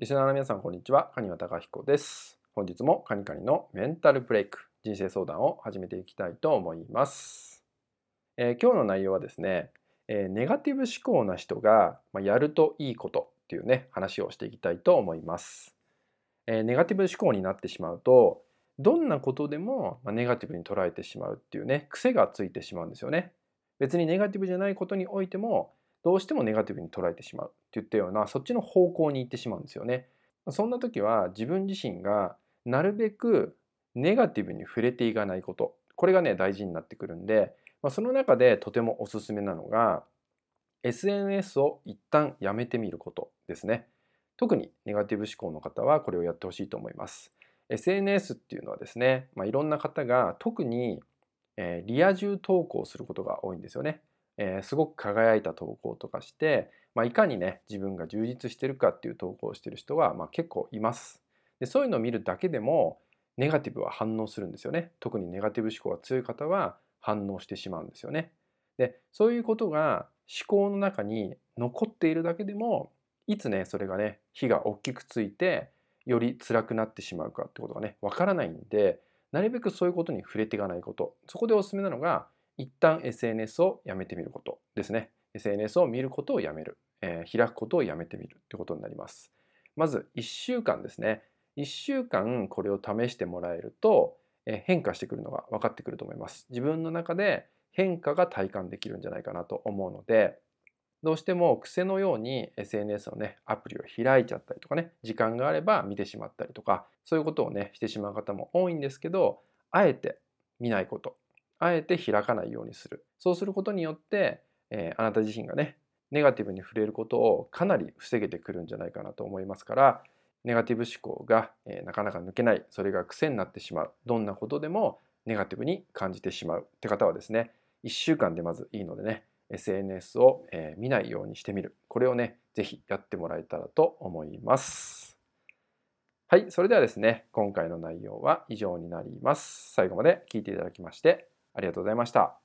リスナーの皆さん、こんにちは。カニワタカヒコです。本日もカニカニのメンタルブレイク、人生相談を始めていきたいと思います。えー、今日の内容はですね、えー、ネガティブ思考な人が、まあ、やるといいことっていうね、話をしていきたいと思います。えー、ネガティブ思考になってしまうと、どんなことでもネガティブに捉えてしまうっていうね、癖がついてしまうんですよね。別にネガティブじゃないことにおいても、どうしてもネガティブに捉えてしまうっていったようなそっちの方向に行ってしまうんですよね。そんな時は自分自身がなるべくネガティブに触れていかないことこれがね大事になってくるんで、まあ、その中でとてもおすすめなのが SNS を一旦やめてみることですね。特にネガティブ思考の方はこれをやってほしいと思います。SNS っていうのはですね、まあ、いろんな方が特に、えー、リア充投稿することが多いんですよね。えー、すごく輝いた投稿とかして、まあ、いかにね自分が充実してるかっていう投稿をしてる人は、まあ、結構います。でそういうのを見るだけでもネガティブは反応するんですよね。特にネガティブ思考が強い方は反応してしまうんですよね。でそういうことが思考の中に残っているだけでもいつねそれがね火が大きくついてより辛くなってしまうかってことがねわからないんでなるべくそういうことに触れていかないことそこでおすすめなのが一旦 SNS をやめてみることですね。SNS を見ることをやめる、えー、開くことをやめてみるということになります。まず1週間ですね。1週間これを試してもらえると、えー、変化してくるのが分かってくると思います。自分の中で変化が体感できるんじゃないかなと思うので、どうしても癖のように SNS のね、アプリを開いちゃったりとかね、時間があれば見てしまったりとか、そういうことをね、してしまう方も多いんですけど、あえて見ないこと、あえて開かないようにする。そうすることによって、えー、あなた自身がね、ネガティブに触れることをかなり防げてくるんじゃないかなと思いますから、ネガティブ思考が、えー、なかなか抜けない、それが癖になってしまう、どんなことでもネガティブに感じてしまうって方はですね、1週間でまずいいのでね、SNS を、えー、見ないようにしてみる。これをね、ぜひやってもらえたらと思います。はい、それではですね、今回の内容は以上になります。最後まで聞いていただきましてありがとうございました。